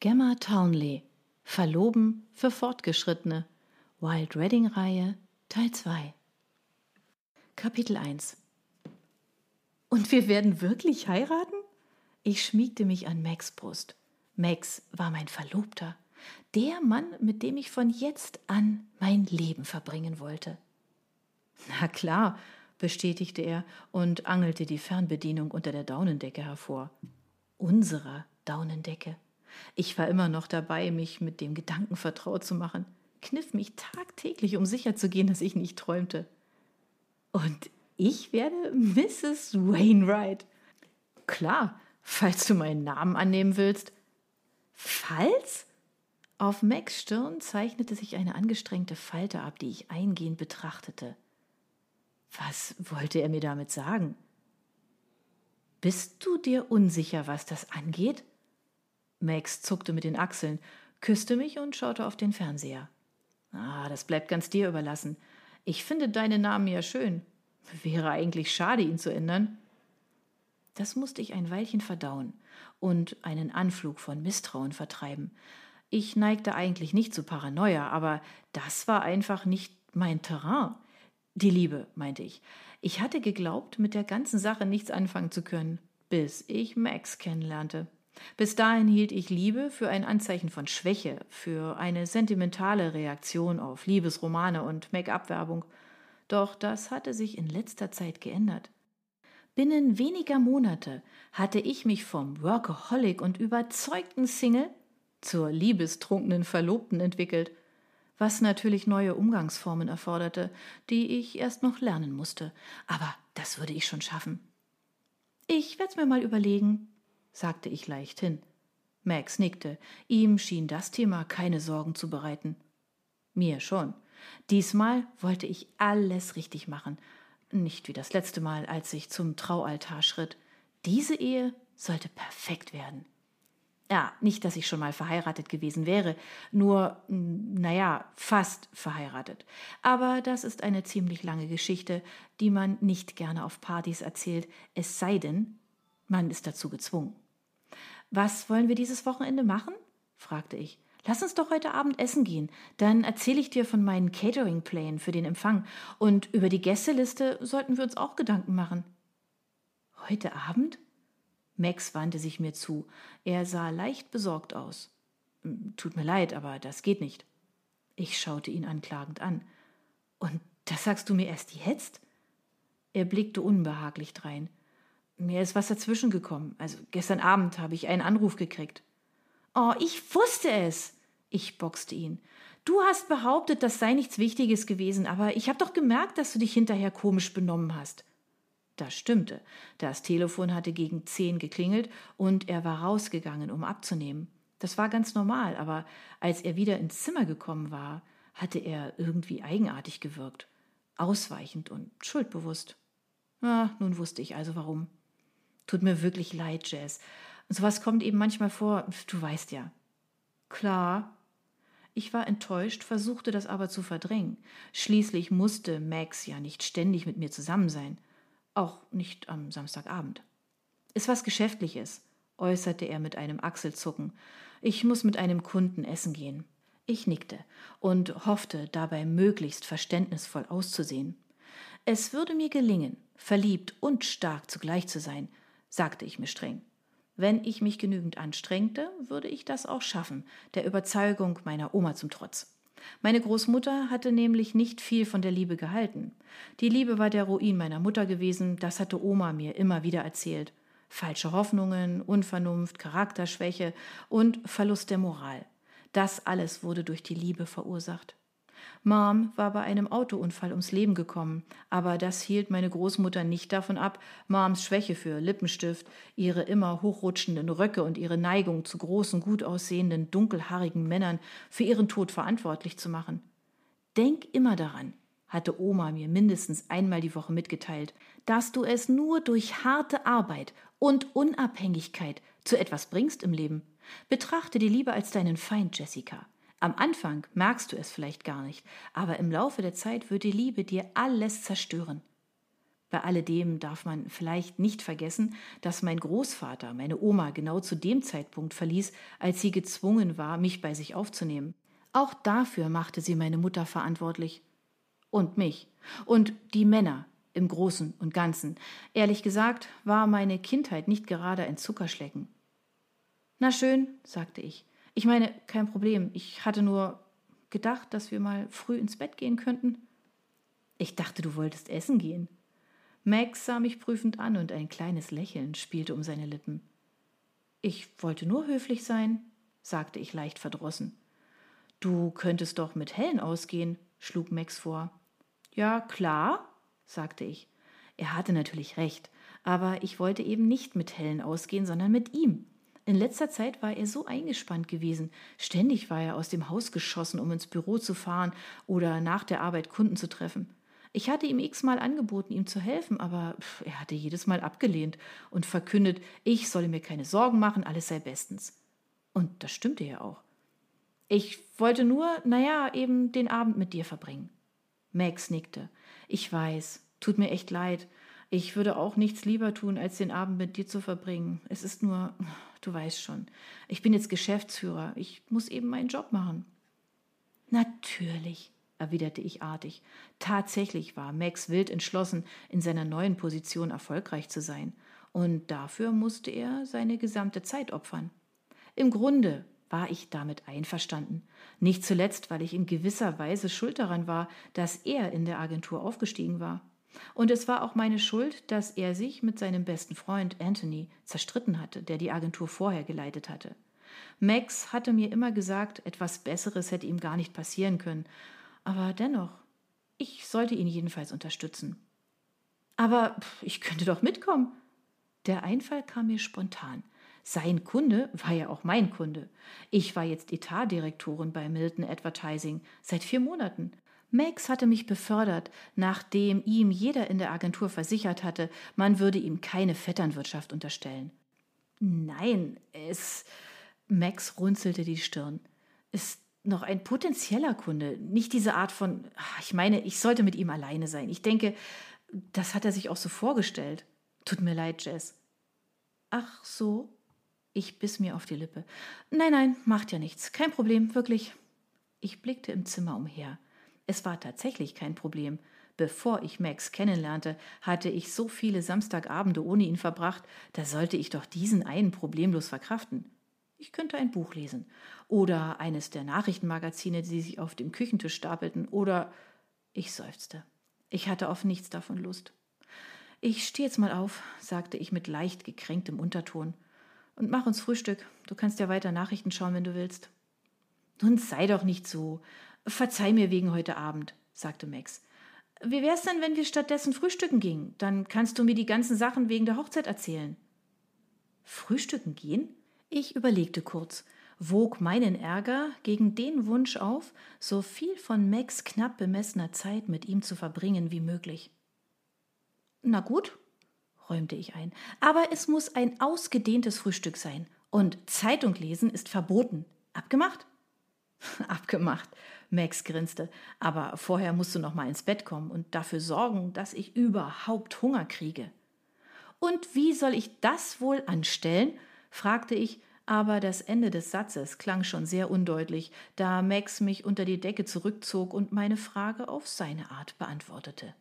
Gemma Townley Verloben für Fortgeschrittene Wild Redding Reihe Teil 2 Kapitel 1 Und wir werden wirklich heiraten? Ich schmiegte mich an Max Brust. Max war mein Verlobter, der Mann, mit dem ich von jetzt an mein Leben verbringen wollte. Na klar, bestätigte er und angelte die Fernbedienung unter der Daunendecke hervor. Unserer Daunendecke. Ich war immer noch dabei, mich mit dem Gedanken vertraut zu machen, kniff mich tagtäglich, um sicherzugehen, dass ich nicht träumte. Und ich werde Mrs. Wainwright. Klar, falls du meinen Namen annehmen willst. Falls? Auf Max Stirn zeichnete sich eine angestrengte Falte ab, die ich eingehend betrachtete. Was wollte er mir damit sagen? Bist du dir unsicher, was das angeht? Max zuckte mit den Achseln, küsste mich und schaute auf den Fernseher. Ah, das bleibt ganz dir überlassen. Ich finde deinen Namen ja schön. Wäre eigentlich schade, ihn zu ändern. Das musste ich ein Weilchen verdauen und einen Anflug von Misstrauen vertreiben. Ich neigte eigentlich nicht zu Paranoia, aber das war einfach nicht mein Terrain. Die Liebe, meinte ich. Ich hatte geglaubt, mit der ganzen Sache nichts anfangen zu können, bis ich Max kennenlernte. Bis dahin hielt ich Liebe für ein Anzeichen von Schwäche, für eine sentimentale Reaktion auf Liebesromane und Make-up-Werbung. Doch das hatte sich in letzter Zeit geändert. Binnen weniger Monate hatte ich mich vom Workaholic und überzeugten Single zur liebestrunkenen Verlobten entwickelt, was natürlich neue Umgangsformen erforderte, die ich erst noch lernen musste. Aber das würde ich schon schaffen. Ich werde es mir mal überlegen, sagte ich leichthin. Max nickte. Ihm schien das Thema keine Sorgen zu bereiten. Mir schon. Diesmal wollte ich alles richtig machen. Nicht wie das letzte Mal, als ich zum Traualtar schritt. Diese Ehe sollte perfekt werden. Ja, nicht, dass ich schon mal verheiratet gewesen wäre, nur, naja, fast verheiratet. Aber das ist eine ziemlich lange Geschichte, die man nicht gerne auf Partys erzählt, es sei denn, man ist dazu gezwungen. Was wollen wir dieses Wochenende machen? fragte ich. Lass uns doch heute Abend essen gehen. Dann erzähle ich dir von meinen Catering-Plänen für den Empfang. Und über die Gästeliste sollten wir uns auch Gedanken machen. Heute Abend? Max wandte sich mir zu. Er sah leicht besorgt aus. Hm, tut mir leid, aber das geht nicht. Ich schaute ihn anklagend an. Und das sagst du mir erst jetzt? Er blickte unbehaglich drein. Mir ist was dazwischen gekommen. Also gestern Abend habe ich einen Anruf gekriegt. Oh, ich wusste es. Ich boxte ihn. Du hast behauptet, das sei nichts Wichtiges gewesen, aber ich habe doch gemerkt, dass du dich hinterher komisch benommen hast. Das stimmte. Das Telefon hatte gegen zehn geklingelt und er war rausgegangen, um abzunehmen. Das war ganz normal, aber als er wieder ins Zimmer gekommen war, hatte er irgendwie eigenartig gewirkt, ausweichend und schuldbewusst. Ah, nun wusste ich also warum. Tut mir wirklich leid, Jess. Und sowas kommt eben manchmal vor, du weißt ja. Klar. Ich war enttäuscht, versuchte das aber zu verdrängen. Schließlich musste Max ja nicht ständig mit mir zusammen sein. Auch nicht am Samstagabend. Ist was Geschäftliches, äußerte er mit einem Achselzucken. Ich muss mit einem Kunden essen gehen. Ich nickte und hoffte, dabei möglichst verständnisvoll auszusehen. Es würde mir gelingen, verliebt und stark zugleich zu sein, sagte ich mir streng. Wenn ich mich genügend anstrengte, würde ich das auch schaffen, der Überzeugung meiner Oma zum Trotz. Meine Großmutter hatte nämlich nicht viel von der Liebe gehalten. Die Liebe war der Ruin meiner Mutter gewesen, das hatte Oma mir immer wieder erzählt. Falsche Hoffnungen, Unvernunft, Charakterschwäche und Verlust der Moral. Das alles wurde durch die Liebe verursacht. Mom war bei einem Autounfall ums Leben gekommen, aber das hielt meine Großmutter nicht davon ab, Moms Schwäche für Lippenstift, ihre immer hochrutschenden Röcke und ihre Neigung zu großen, gut aussehenden, dunkelhaarigen Männern für ihren Tod verantwortlich zu machen. Denk immer daran, hatte Oma mir mindestens einmal die Woche mitgeteilt, dass du es nur durch harte Arbeit und Unabhängigkeit zu etwas bringst im Leben. Betrachte die Liebe als deinen Feind, Jessica. Am Anfang merkst du es vielleicht gar nicht, aber im Laufe der Zeit wird die Liebe dir alles zerstören. Bei alledem darf man vielleicht nicht vergessen, dass mein Großvater meine Oma genau zu dem Zeitpunkt verließ, als sie gezwungen war, mich bei sich aufzunehmen. Auch dafür machte sie meine Mutter verantwortlich. Und mich. Und die Männer im Großen und Ganzen. Ehrlich gesagt war meine Kindheit nicht gerade ein Zuckerschlecken. Na schön, sagte ich. Ich meine, kein Problem. Ich hatte nur gedacht, dass wir mal früh ins Bett gehen könnten. Ich dachte, du wolltest essen gehen. Max sah mich prüfend an und ein kleines Lächeln spielte um seine Lippen. Ich wollte nur höflich sein, sagte ich leicht verdrossen. Du könntest doch mit Helen ausgehen, schlug Max vor. Ja, klar, sagte ich. Er hatte natürlich recht, aber ich wollte eben nicht mit Helen ausgehen, sondern mit ihm. In letzter Zeit war er so eingespannt gewesen. Ständig war er aus dem Haus geschossen, um ins Büro zu fahren oder nach der Arbeit Kunden zu treffen. Ich hatte ihm x-mal angeboten, ihm zu helfen, aber er hatte jedes Mal abgelehnt und verkündet, ich solle mir keine Sorgen machen, alles sei bestens. Und das stimmte ja auch. Ich wollte nur, naja, eben den Abend mit dir verbringen. Max nickte. Ich weiß, tut mir echt leid. Ich würde auch nichts lieber tun, als den Abend mit dir zu verbringen. Es ist nur, du weißt schon, ich bin jetzt Geschäftsführer. Ich muss eben meinen Job machen. Natürlich, erwiderte ich artig. Tatsächlich war Max wild entschlossen, in seiner neuen Position erfolgreich zu sein, und dafür musste er seine gesamte Zeit opfern. Im Grunde war ich damit einverstanden, nicht zuletzt, weil ich in gewisser Weise schuld daran war, dass er in der Agentur aufgestiegen war. Und es war auch meine Schuld, dass er sich mit seinem besten Freund Anthony zerstritten hatte, der die Agentur vorher geleitet hatte. Max hatte mir immer gesagt, etwas Besseres hätte ihm gar nicht passieren können, aber dennoch, ich sollte ihn jedenfalls unterstützen. Aber ich könnte doch mitkommen. Der Einfall kam mir spontan. Sein Kunde war ja auch mein Kunde. Ich war jetzt Etatdirektorin bei Milton Advertising seit vier Monaten. Max hatte mich befördert, nachdem ihm jeder in der Agentur versichert hatte, man würde ihm keine Vetternwirtschaft unterstellen. Nein, es. Max runzelte die Stirn. Ist noch ein potenzieller Kunde, nicht diese Art von, ich meine, ich sollte mit ihm alleine sein. Ich denke, das hat er sich auch so vorgestellt. Tut mir leid, Jess. Ach so? Ich biss mir auf die Lippe. Nein, nein, macht ja nichts. Kein Problem, wirklich. Ich blickte im Zimmer umher. Es war tatsächlich kein Problem. Bevor ich Max kennenlernte, hatte ich so viele Samstagabende ohne ihn verbracht, da sollte ich doch diesen einen problemlos verkraften. Ich könnte ein Buch lesen oder eines der Nachrichtenmagazine, die sich auf dem Küchentisch stapelten, oder ich seufzte. Ich hatte auf nichts davon Lust. Ich stehe jetzt mal auf, sagte ich mit leicht gekränktem Unterton, und mach uns Frühstück. Du kannst ja weiter Nachrichten schauen, wenn du willst. Nun sei doch nicht so. Verzeih mir wegen heute Abend, sagte Max. Wie wär's denn, wenn wir stattdessen frühstücken gingen? Dann kannst du mir die ganzen Sachen wegen der Hochzeit erzählen. Frühstücken gehen? Ich überlegte kurz, wog meinen Ärger gegen den Wunsch auf, so viel von Max knapp bemessener Zeit mit ihm zu verbringen wie möglich. Na gut, räumte ich ein, aber es muss ein ausgedehntes Frühstück sein. Und Zeitung lesen ist verboten. Abgemacht? Abgemacht, Max grinste. Aber vorher musst du noch mal ins Bett kommen und dafür sorgen, dass ich überhaupt Hunger kriege. Und wie soll ich das wohl anstellen? fragte ich, aber das Ende des Satzes klang schon sehr undeutlich, da Max mich unter die Decke zurückzog und meine Frage auf seine Art beantwortete.